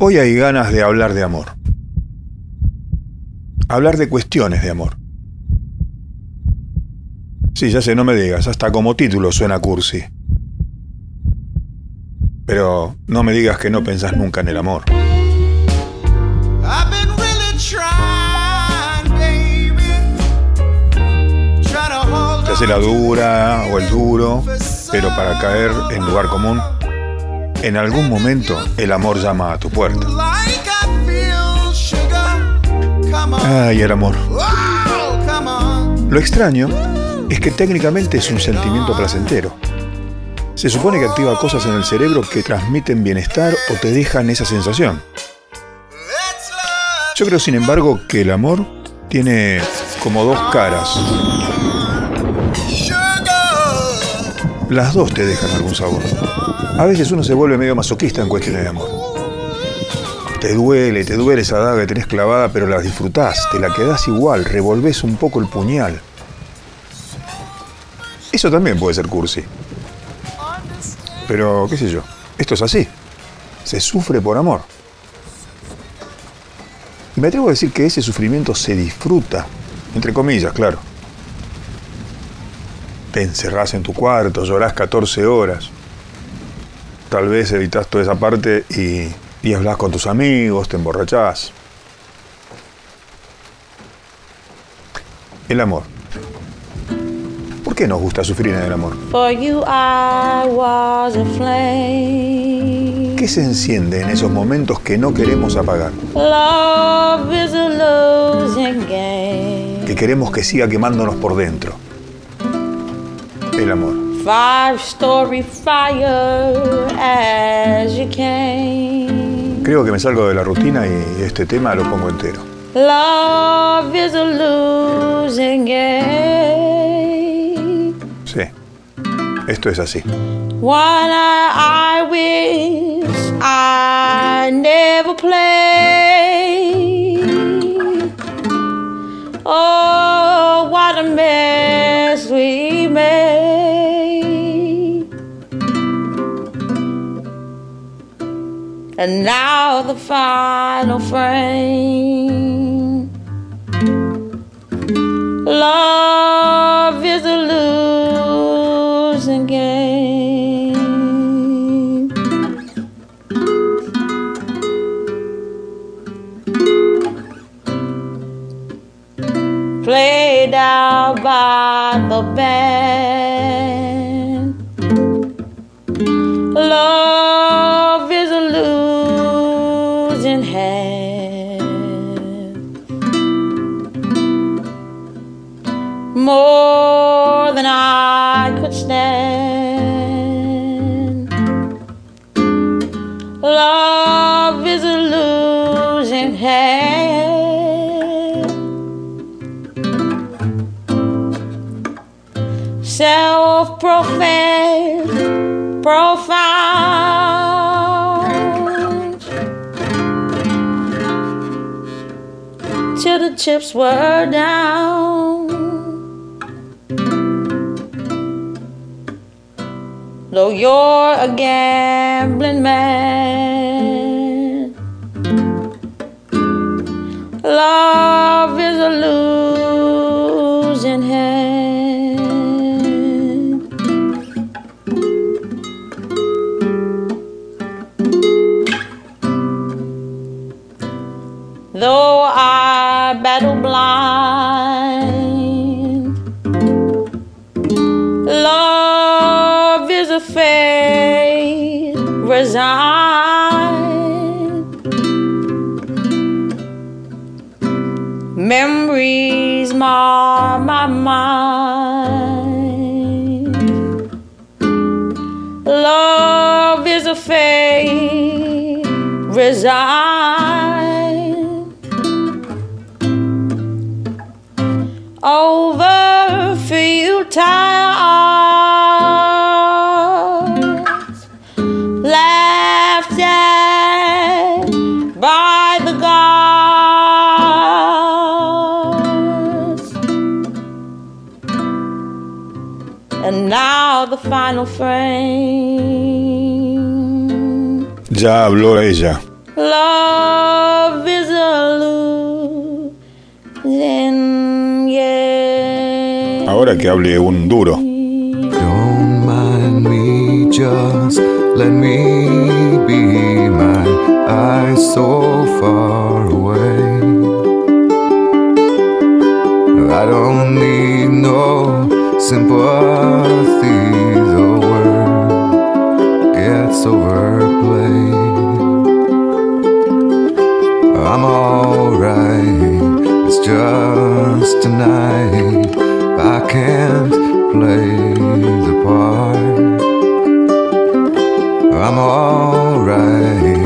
Hoy hay ganas de hablar de amor. Hablar de cuestiones de amor. Sí, ya sé, no me digas, hasta como título suena cursi. Pero no me digas que no pensás nunca en el amor. Te hace la dura o el duro, pero para caer en lugar común, en algún momento el amor llama a tu puerta. Ay, el amor. Lo extraño es que técnicamente es un sentimiento placentero. Se supone que activa cosas en el cerebro que transmiten bienestar o te dejan esa sensación. Yo creo, sin embargo, que el amor tiene como dos caras. Las dos te dejan algún sabor. A veces uno se vuelve medio masoquista en cuestiones de amor. Te duele, te duele esa daga que tenés clavada, pero la disfrutás, te la quedás igual, revolvés un poco el puñal. Eso también puede ser cursi. Pero, qué sé yo, esto es así. Se sufre por amor. Me atrevo a decir que ese sufrimiento se disfruta, entre comillas, claro. Te encerrás en tu cuarto, llorás 14 horas. Tal vez evitas toda esa parte y, y hablas con tus amigos, te emborrachás. El amor. ¿Por qué nos gusta sufrir en el amor? ¿Qué se enciende en esos momentos que no queremos apagar? Que queremos que siga quemándonos por dentro. El amor. Creo que me salgo de la rutina y este tema lo pongo entero. Love is a losing game. Sí, esto es así. One I, I wish I never played. Oh, what a mess we And now the final frame. Love is a losing game. Played out by the band. More than I could stand. Love is a losing hand. Self professed, profound. Till the chips were down. Though you're a gambling man, love is a losing hand. Though I battle blind, Love is a fate resigned. Over futile arts, laughed by the gods. And now the final frame. Ya habló ella. Love is a losing game. Ahora que hable un duro. Don't mind me, just let me be my eyes so far away. I don't need no sympathy. Gets overplayed. I'm alright. It's just tonight. I can't play the part. I'm alright.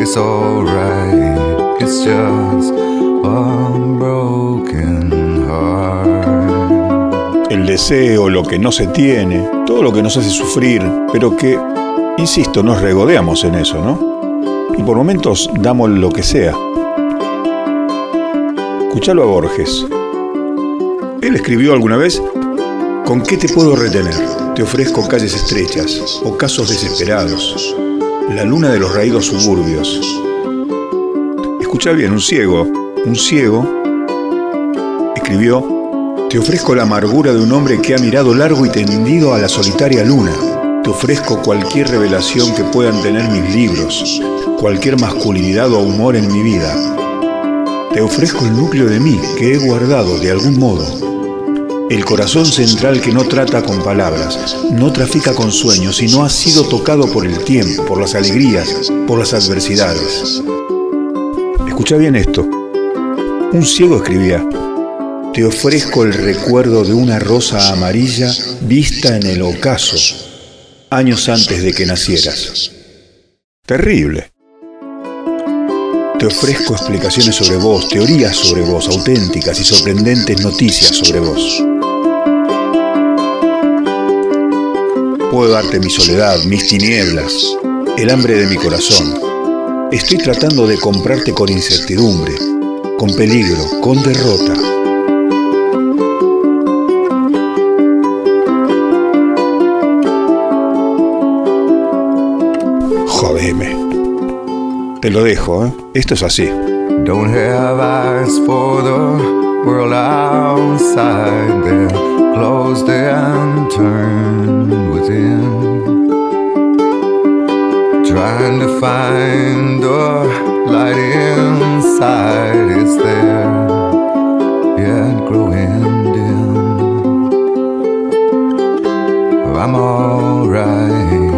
It's alright. It's just a broken heart. El deseo, lo que no se tiene, todo lo que nos hace sufrir, pero que, insisto, nos regodeamos en eso, ¿no? Y por momentos damos lo que sea. Escuchalo a Borges. Él escribió alguna vez, ¿con qué te puedo retener? Te ofrezco calles estrechas o casos desesperados, la luna de los raídos suburbios. Escucha bien, un ciego, un ciego, escribió, te ofrezco la amargura de un hombre que ha mirado largo y tendido a la solitaria luna. Te ofrezco cualquier revelación que puedan tener mis libros, cualquier masculinidad o humor en mi vida. Te ofrezco el núcleo de mí que he guardado de algún modo. El corazón central que no trata con palabras, no trafica con sueños y no ha sido tocado por el tiempo, por las alegrías, por las adversidades. Escucha bien esto. Un ciego escribía, te ofrezco el recuerdo de una rosa amarilla vista en el ocaso, años antes de que nacieras. Terrible. Te ofrezco explicaciones sobre vos, teorías sobre vos, auténticas y sorprendentes noticias sobre vos. Puedo darte mi soledad, mis tinieblas, el hambre de mi corazón. Estoy tratando de comprarte con incertidumbre, con peligro, con derrota. Te lo dejo, ¿eh? Esto es así. Don't have eyes for the world outside there. Closed and turned within. Trying to find the light inside. It's there, yet growing dim. I'm alright.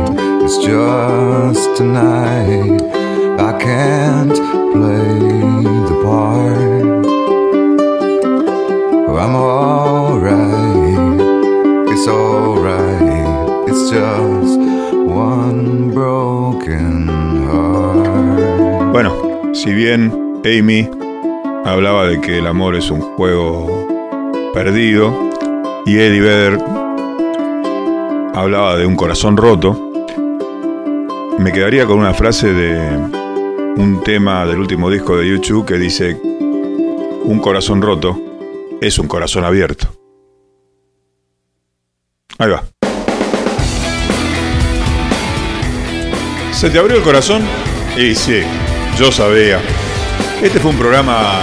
It's just tonight. I can't play the part. I'm alright. It's alright. It's just one broken heart. Bueno, si bien Amy hablaba de que el amor es un juego perdido y Eddie Vedder hablaba de un corazón roto, me quedaría con una frase de un tema del último disco de YouTube que dice, un corazón roto es un corazón abierto. Ahí va. ¿Se te abrió el corazón? Y sí, yo sabía. Este fue un programa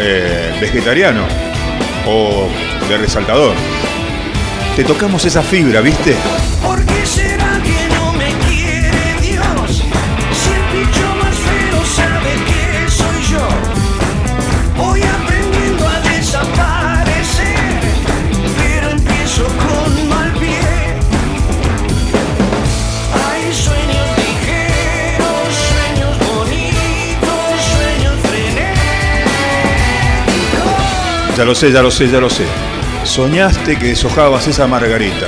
eh, vegetariano o de resaltador. Te tocamos esa fibra, ¿viste? Ya lo sé, ya lo sé, ya lo sé. Soñaste que deshojabas esa margarita.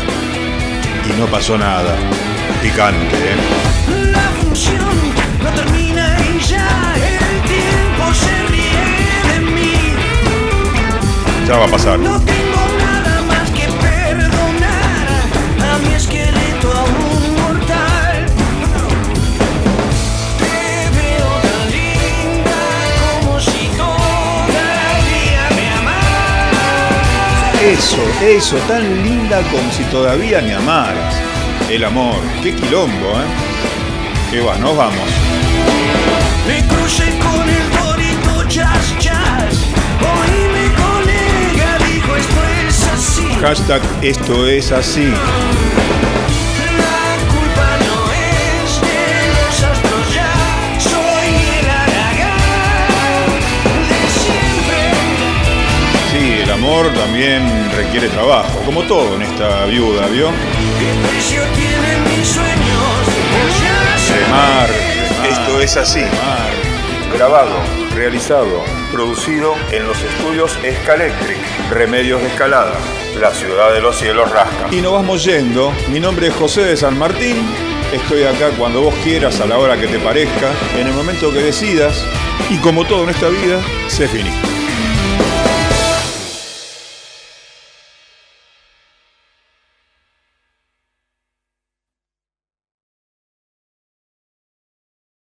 Y no pasó nada. Picante, ¿eh? La función no termina y ya el tiempo se ríe de mí. Ya va a pasar. Eso, eso, tan linda como si todavía me amaras. El amor, qué quilombo, ¿eh? Y va, nos vamos. Me crucé con el Dorito Jazz Jazz. Oíme, colega, dijo esto es así. Hashtag esto es así. Amor también requiere trabajo, como todo en esta viuda, ¿vio? ¿Qué precio tienen mis sueños? Ya sé. Remar, esto es así. Grabado, realizado, producido en los estudios Escalectric, Remedios de Escalada, la ciudad de los cielos rasca. Y nos vamos yendo. Mi nombre es José de San Martín. Estoy acá cuando vos quieras, a la hora que te parezca, en el momento que decidas. Y como todo en esta vida, sé finito.